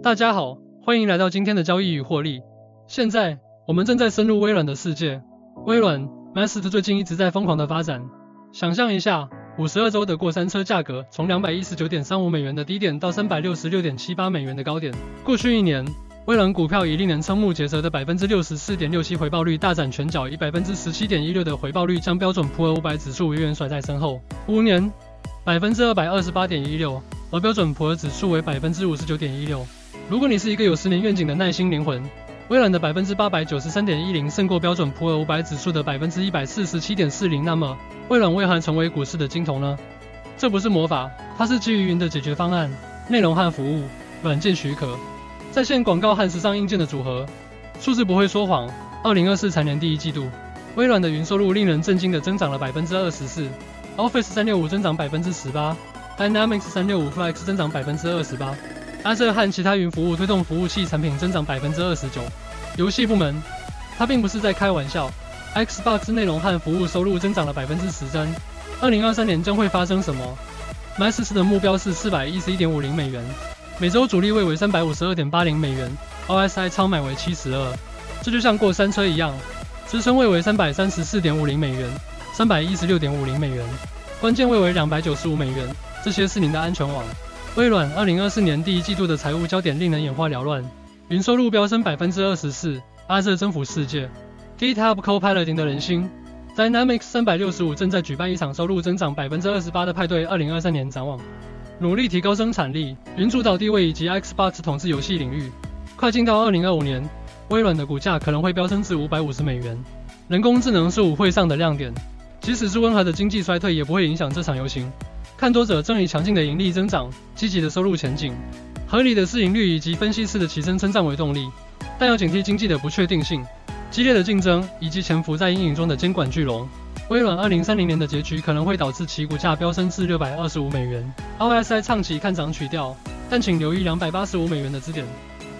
大家好，欢迎来到今天的交易与获利。现在我们正在深入微软的世界。微软 Master 最近一直在疯狂的发展。想象一下，五十二周的过山车价格从两百一十九点三五美元的低点到三百六十六点七八美元的高点。过去一年，微软股票以令人瞠目结舌的百分之六十四点六七回报率大展拳脚，以百分之十七点一六的回报率将标准普尔五百指数远远甩在身后。五年，百分之二百二十八点一六，而标准普尔指数为百分之五十九点一六。如果你是一个有十年愿景的耐心灵魂，微软的百分之八百九十三点一零胜过标准普尔五百指数的百分之一百四十七点四零，那么微软为何成为股市的金童呢？这不是魔法，它是基于云的解决方案，内容和服务，软件许可，在线广告和时尚硬件的组合。数字不会说谎。二零二四财年第一季度，微软的云收入令人震惊的增长了百分之二十四，Office 三六五增长百分之十八，Dynamics 三六五 Flex 增长百分之二十八。阿瑟和其他云服务推动服务器产品增长百分之二十九。游戏部门，它并不是在开玩笑。Xbox 内容和服务收入增长了百分之十三。二零二三年将会发生什么 m a s s 的目标是四百一十一点五零美元，每周主力位为三百五十二点八零美元，OSI 超买为七十二。这就像过山车一样，支撑位为三百三十四点五零美元，三百一十六点五零美元，关键位为两百九十五美元。这些是您的安全网。微软二零二四年第一季度的财务焦点令人眼花缭乱，云收入飙升百分之二十四阿瑟征服世界，GitHub Copilot 赢得人心，Dynamics 三百六十五正在举办一场收入增长百分之二十八的派对。二零二三年展望，努力提高生产力，云主导地位以及 Xbox 统治游戏领域。快进到二零二五年，微软的股价可能会飙升至五百五十美元。人工智能是舞会上的亮点，即使是温和的经济衰退也不会影响这场游行。看多者正以强劲的盈利增长、积极的收入前景、合理的市盈率以及分析师的齐声称赞为动力，但要警惕经济的不确定性、激烈的竞争以及潜伏在阴影中的监管巨龙。微软二零三零年的结局可能会导致其股价飙升至六百二十五美元。RSI 唱起看涨曲调，但请留意两百八十五美元的支点。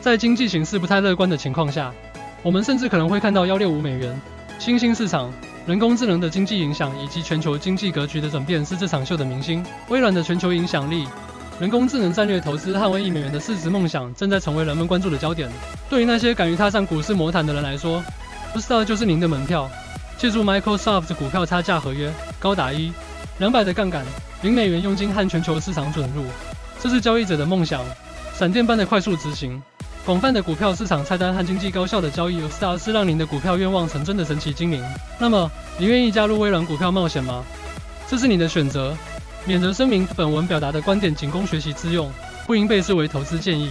在经济形势不太乐观的情况下，我们甚至可能会看到幺六五美元。新兴市场。人工智能的经济影响以及全球经济格局的转变是这场秀的明星。微软的全球影响力、人工智能战略投资、捍卫一美元的市值梦想，正在成为人们关注的焦点。对于那些敢于踏上股市魔毯的人来说，不知道就是您的门票。借助 Microsoft 股票差价合约，高达一两百的杠杆，零美元佣金和全球市场准入，这是交易者的梦想，闪电般的快速执行。广泛的股票市场菜单和经济高效的交易，Star 是让您的股票愿望成真的神奇精灵。那么，你愿意加入微软股票冒险吗？这是你的选择。免责声明：本文表达的观点仅供学习之用，不应被视为投资建议。